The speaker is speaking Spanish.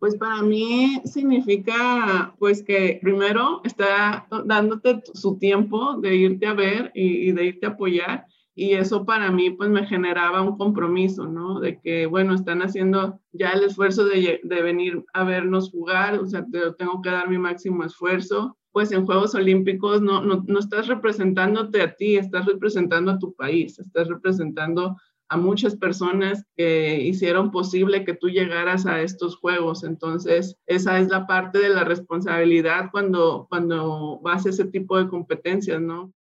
Pues para mí significa pues que primero está dándote su tiempo de irte a ver y, de irte a apoyar y eso para mí pues me generaba un compromiso, ¿no? De que bueno, están haciendo ya el esfuerzo de, de venir a vernos jugar, o sea, tengo que dar mi máximo esfuerzo. Pues en Juegos Olímpicos no, no, no estás representándote a ti, estás representando a tu país, estás representando a muchas personas que hicieron posible que tú llegaras a estos juegos. Entonces, esa es la parte de la responsabilidad cuando, cuando vas a ese tipo de competencias, ¿no?